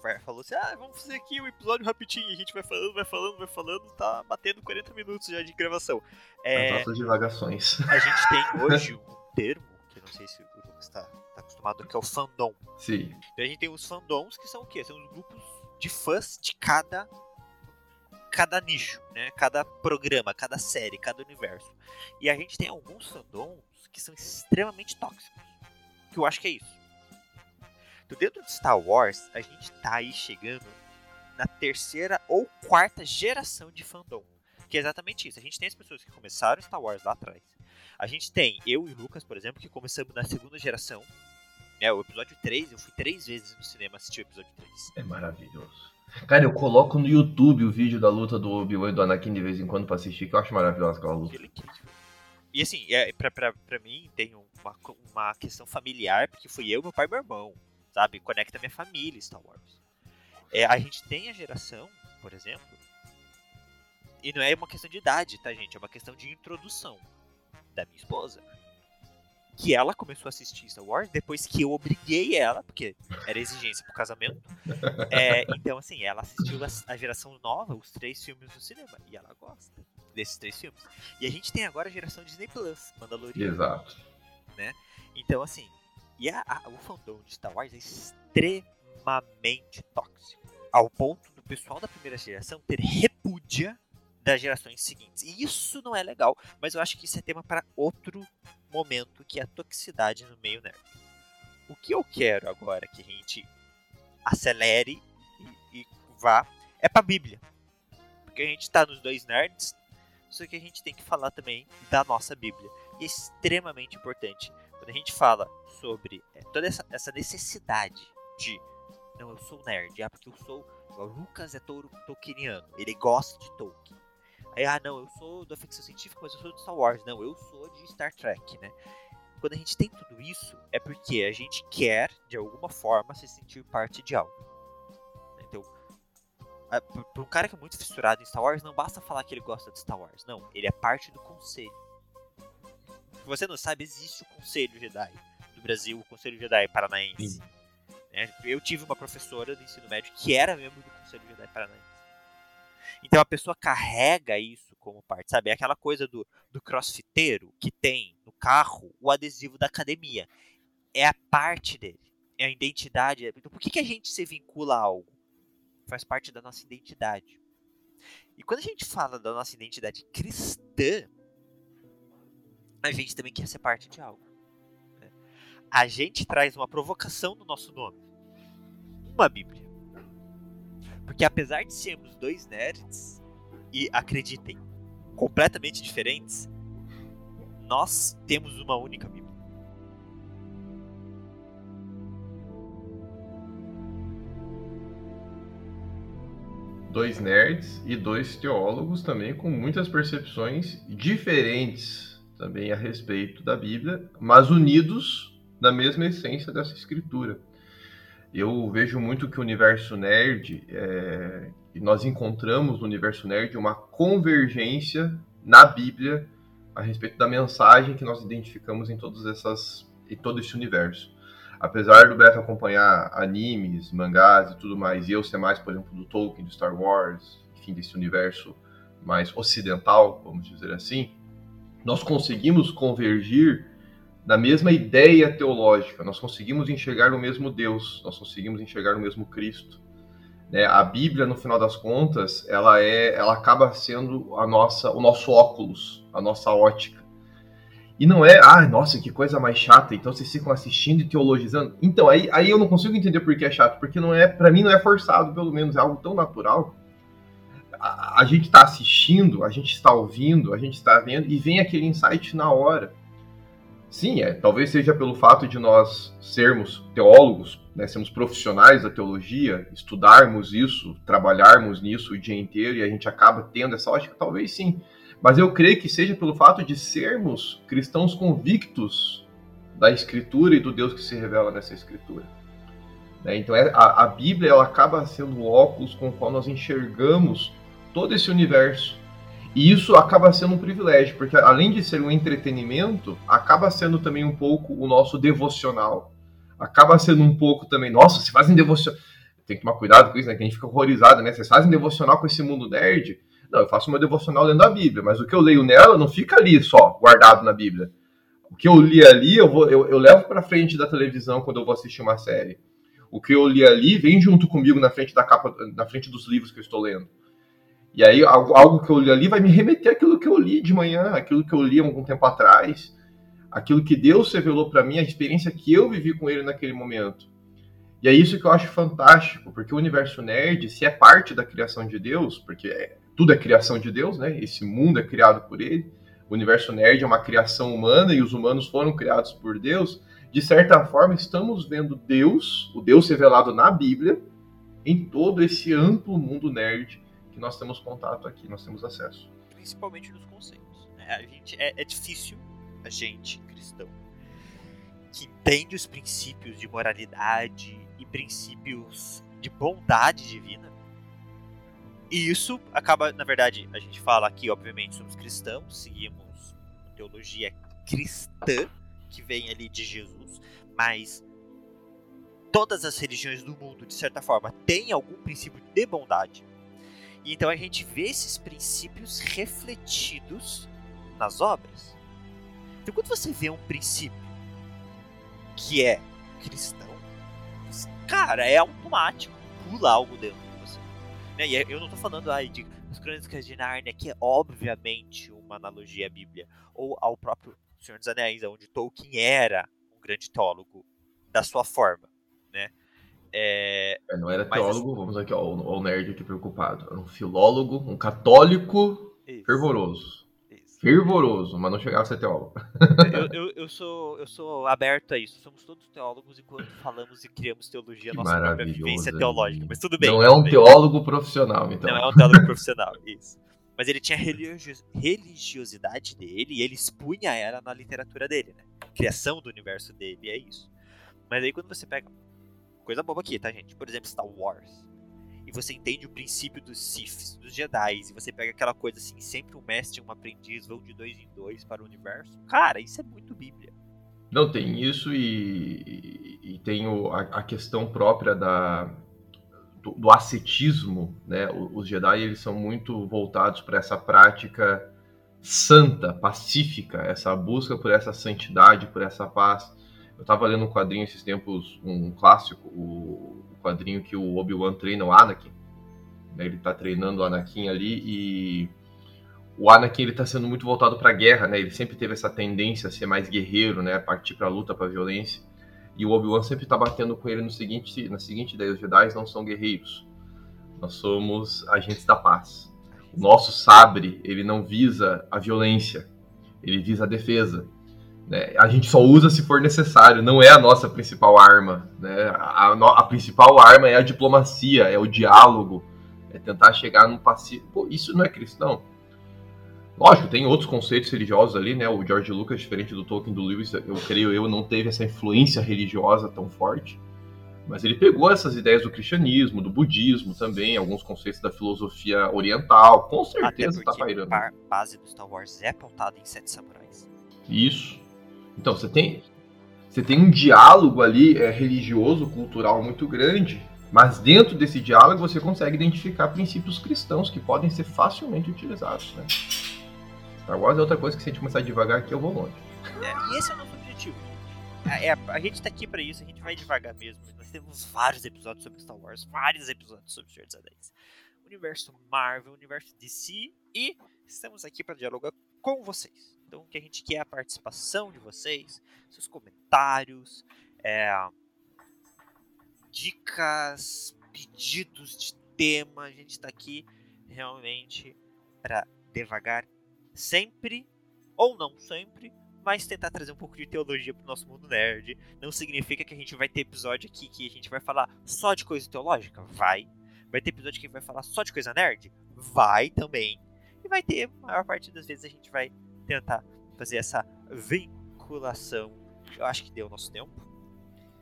conversa, falou assim: ah, vamos fazer aqui um episódio rapidinho. E a gente vai falando, vai falando, vai falando, tá batendo 40 minutos já de gravação. É, As nossas divagações. A gente tem hoje um termo, que não sei se o Lucas tá, tá acostumado, que é o fandom. Sim. Então a gente tem os fandoms, que são o quê? São os grupos de fãs de cada cada nicho, né? Cada programa, cada série, cada universo. E a gente tem alguns fandoms que são extremamente tóxicos. Que eu acho que é isso. Então, dentro de Star Wars, a gente tá aí chegando na terceira ou quarta geração de fandom. Que é exatamente isso. A gente tem as pessoas que começaram Star Wars lá atrás. A gente tem eu e o Lucas, por exemplo, que começamos na segunda geração. É, o episódio 3, eu fui três vezes no cinema assistir o episódio 3. É maravilhoso. Cara, eu coloco no YouTube o vídeo da luta do Obi-Wan e do Anakin de vez em quando pra assistir, que eu acho maravilhosa aquela luta. E assim, é, pra, pra, pra mim tem uma, uma questão familiar, porque fui eu, meu pai e meu irmão sabe? Conecta minha família Star Wars. É, a gente tem a geração, por exemplo, e não é uma questão de idade, tá, gente? É uma questão de introdução da minha esposa. Que ela começou a assistir Star Wars depois que eu obriguei ela, porque era exigência pro casamento. É, então, assim, ela assistiu a, a geração nova, os três filmes no cinema, e ela gosta desses três filmes. E a gente tem agora a geração Disney Plus, Mandalorian. Exato. Né? Então, assim, e a, a, o fandom de Star Wars é extremamente tóxico. Ao ponto do pessoal da primeira geração ter repúdia das gerações seguintes. E isso não é legal, mas eu acho que isso é tema para outro momento, que é a toxicidade no meio nerd. O que eu quero agora que a gente acelere e, e vá é para a Bíblia. Porque a gente está nos dois nerds, só que a gente tem que falar também da nossa Bíblia. E é extremamente importante. Quando a gente fala sobre é, toda essa, essa, necessidade de. Não, eu sou nerd, ah, porque eu sou. O Lucas é tolkieniano, ele gosta de Tolkien. Aí, ah, não, eu sou da ficção científica, mas eu sou de Star Wars. Não, eu sou de Star Trek, né? Quando a gente tem tudo isso, é porque a gente quer, de alguma forma, se sentir parte de algo. Então, para um cara que é muito fissurado em Star Wars, não basta falar que ele gosta de Star Wars. Não, ele é parte do conselho. Se você não sabe, existe o Conselho Jedi do Brasil, o Conselho Jedi Paranaense. É, eu tive uma professora do ensino médio que era membro do Conselho Jedi Paranaense. Então a pessoa carrega isso como parte, sabe? É aquela coisa do, do crossfiteiro que tem no carro o adesivo da academia. É a parte dele. É a identidade. Então por que, que a gente se vincula a algo? faz parte da nossa identidade. E quando a gente fala da nossa identidade cristã, a gente também quer ser parte de algo. Né? A gente traz uma provocação no nosso nome. Uma Bíblia. Porque apesar de sermos dois nerds, e acreditem, completamente diferentes, nós temos uma única Bíblia. dois nerds e dois teólogos também com muitas percepções diferentes também a respeito da Bíblia, mas unidos na mesma essência dessa escritura. Eu vejo muito que o universo nerd, é, nós encontramos no universo nerd uma convergência na Bíblia a respeito da mensagem que nós identificamos em todas essas em todo esse universo. Apesar do Beto acompanhar animes, mangás e tudo mais, e eu ser mais, por exemplo, do Tolkien, do Star Wars, enfim, desse universo mais ocidental, vamos dizer assim, nós conseguimos convergir na mesma ideia teológica, nós conseguimos enxergar o mesmo Deus, nós conseguimos enxergar o mesmo Cristo. Né? A Bíblia, no final das contas, ela é, ela acaba sendo a nossa, o nosso óculos, a nossa ótica. E não é, ah, nossa, que coisa mais chata, então vocês ficam assistindo e teologizando. Então, aí, aí eu não consigo entender por que é chato, porque não é, para mim não é forçado, pelo menos, é algo tão natural. A, a gente está assistindo, a gente está ouvindo, a gente está vendo, e vem aquele insight na hora. Sim, é, talvez seja pelo fato de nós sermos teólogos, né, sermos profissionais da teologia, estudarmos isso, trabalharmos nisso o dia inteiro, e a gente acaba tendo essa ótica, talvez sim. Mas eu creio que seja pelo fato de sermos cristãos convictos da Escritura e do Deus que se revela nessa Escritura. Né? Então é, a, a, Bíblia ela acaba sendo o óculos com o qual nós enxergamos todo esse universo. E isso acaba sendo um privilégio, porque além de ser um entretenimento, acaba sendo também um pouco o nosso devocional. Acaba sendo um pouco também, nossa, se fazem devocional. Tem que tomar cuidado com isso, né? Que a gente fica horrorizado, né? Vocês fazem devocional com esse mundo nerd. Não, eu faço meu devocional lendo a Bíblia, mas o que eu leio nela não fica ali só, guardado na Bíblia. O que eu li ali, eu, vou, eu, eu levo para frente da televisão quando eu vou assistir uma série. O que eu li ali vem junto comigo na frente da capa, na frente dos livros que eu estou lendo. E aí, algo, algo que eu li ali vai me remeter àquilo que eu li de manhã, aquilo que eu li há algum tempo atrás, aquilo que Deus revelou para mim, a experiência que eu vivi com Ele naquele momento. E é isso que eu acho fantástico, porque o universo nerd, se é parte da criação de Deus, porque é, tudo é criação de Deus, né? Esse mundo é criado por ele. O universo nerd é uma criação humana e os humanos foram criados por Deus. De certa forma, estamos vendo Deus, o Deus revelado na Bíblia, em todo esse amplo mundo nerd nós temos contato aqui, nós temos acesso. Principalmente nos conceitos. Né? A gente, é, é difícil a gente, cristão, que entende os princípios de moralidade e princípios de bondade divina, e isso acaba, na verdade, a gente fala aqui, obviamente, somos cristãos, seguimos teologia cristã, que vem ali de Jesus, mas todas as religiões do mundo, de certa forma, têm algum princípio de bondade. E então a gente vê esses princípios refletidos nas obras. Então quando você vê um princípio que é cristão, cara, é automático, pula algo dentro né? E eu não tô falando ai, de as Crônicas de Nárnia, que é obviamente uma analogia à Bíblia, ou ao próprio Senhor dos Anéis, onde Tolkien era um grande teólogo da sua forma, né? É, é, não era teólogo, assim, vamos aqui, ó, o nerd aqui preocupado. Era um filólogo, um católico isso, fervoroso. Fervoroso, mas não chegava a ser teólogo. Eu, eu, eu, sou, eu sou aberto a isso. Somos todos teólogos enquanto falamos e criamos teologia, nossa própria vivência teológica. Mas tudo bem. Não é um bem. teólogo profissional, então. Não é um teólogo profissional, isso. Mas ele tinha religiosidade dele e ele expunha ela na literatura dele, né? Criação do universo dele, é isso. Mas aí quando você pega. Coisa boba aqui, tá, gente? Por exemplo, Star Wars e você entende o princípio dos Siths, dos Jedi, e você pega aquela coisa assim, sempre um mestre e um aprendiz vão de dois em dois para o universo. Cara, isso é muito Bíblia. Não, tem isso e, e, e tem o, a, a, questão própria da, do, do, ascetismo, né? Os Jedi, eles são muito voltados para essa prática santa, pacífica, essa busca por essa santidade, por essa paz. Eu estava lendo um quadrinho esses tempos, um clássico, o quadrinho que o Obi-Wan treina o Anakin. Né? Ele tá treinando o Anakin ali e o Anakin ele tá sendo muito voltado para a guerra, né? Ele sempre teve essa tendência a ser mais guerreiro, né? A partir para a luta, para violência. E o Obi-Wan sempre tá batendo com ele no seguinte, na seguinte ideia: os Jedi não são guerreiros. Nós somos agentes da paz. O nosso sabre, ele não visa a violência, ele visa a defesa. Né? A gente só usa se for necessário, não é a nossa principal arma. Né? A, a, a principal arma é a diplomacia, é o diálogo, é tentar chegar num passivo. Pô, isso não é cristão. Lógico, tem outros conceitos religiosos ali, né? O George Lucas, diferente do Tolkien do Lewis, eu creio eu, não teve essa influência religiosa tão forte. Mas ele pegou essas ideias do cristianismo, do budismo também, alguns conceitos da filosofia oriental, com certeza está pairando. A base do Star Wars é pautada em Sete Samurais. Isso. Então, você tem, você tem um diálogo ali é, religioso, cultural muito grande, mas dentro desse diálogo você consegue identificar princípios cristãos que podem ser facilmente utilizados. Né? Star Wars é outra coisa que se a gente começar devagar aqui eu vou longe. É, e esse é o nosso objetivo. É, é, a gente tá aqui para isso, a gente vai devagar mesmo. Nós temos vários episódios sobre Star Wars, vários episódios sobre Senhor dos Anéis. Universo Marvel, universo DC e estamos aqui para dialogar com vocês. Então o que a gente quer é a participação de vocês, seus comentários, é, dicas, pedidos de tema. A gente está aqui realmente para devagar sempre, ou não sempre, mas tentar trazer um pouco de teologia pro nosso mundo nerd. Não significa que a gente vai ter episódio aqui que a gente vai falar só de coisa teológica? Vai. Vai ter episódio que vai falar só de coisa nerd? Vai também. E vai ter, a maior parte das vezes a gente vai tentar fazer essa vinculação. Eu acho que deu o nosso tempo.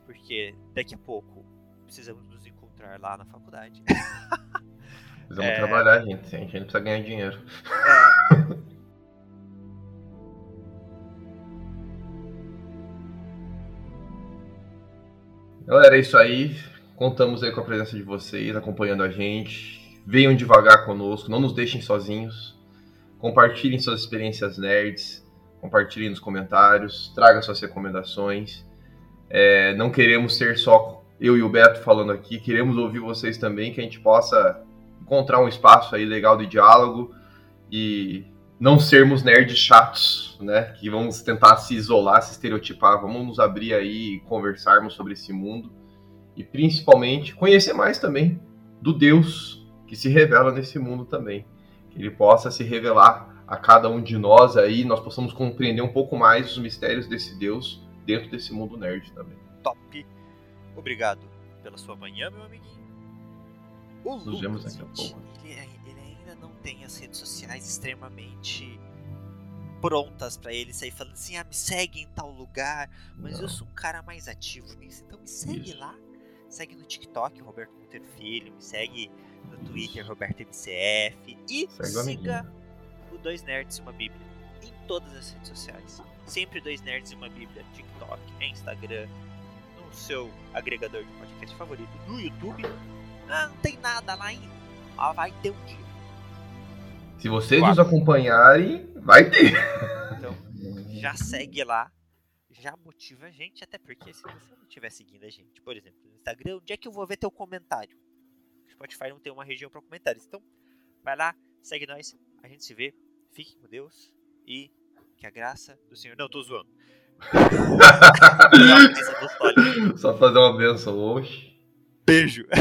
Porque daqui a pouco precisamos nos encontrar lá na faculdade. Precisamos é... trabalhar, gente. A gente precisa ganhar dinheiro. É... Galera, é isso aí. Contamos aí com a presença de vocês, acompanhando a gente. Venham devagar conosco, não nos deixem sozinhos. Compartilhem suas experiências nerds, compartilhem nos comentários, tragam suas recomendações. É, não queremos ser só eu e o Beto falando aqui, queremos ouvir vocês também, que a gente possa encontrar um espaço aí legal de diálogo e não sermos nerds chatos, né? Que vamos tentar se isolar, se estereotipar, vamos nos abrir aí e conversarmos sobre esse mundo e principalmente conhecer mais também do Deus que se revela nesse mundo também, que ele possa se revelar a cada um de nós aí, nós possamos compreender um pouco mais os mistérios desse Deus dentro desse mundo nerd também. Top. Obrigado pela sua manhã, meu amiguinho. O Nos Lucas, vemos daqui a pouco. Ele, não tem as redes sociais extremamente prontas para ele sair falando assim, ah, me segue em tal lugar, mas não. eu sou um cara mais ativo nisso, então me segue Isso. lá. Segue no TikTok, Roberto Monteiro Filho, me segue no Twitter, Roberto MCF e segue siga o Dois Nerds e uma Bíblia em todas as redes sociais. Sempre Dois Nerds e uma Bíblia, TikTok, Instagram, no seu agregador de podcast favorito, no YouTube. Ah, não tem nada lá ainda. Ah, vai ter um dia. Se vocês nos acompanharem, vai ter. Então, já segue lá. Já motiva a gente, até porque se você não estiver seguindo a gente, por exemplo, no Instagram, onde é que eu vou ver teu comentário? Spotify não tem uma região para comentários. Então, vai lá, segue nós, a gente se vê. Fique com Deus e que a graça do Senhor. Não, tô zoando. Só fazer uma benção hoje. Beijo.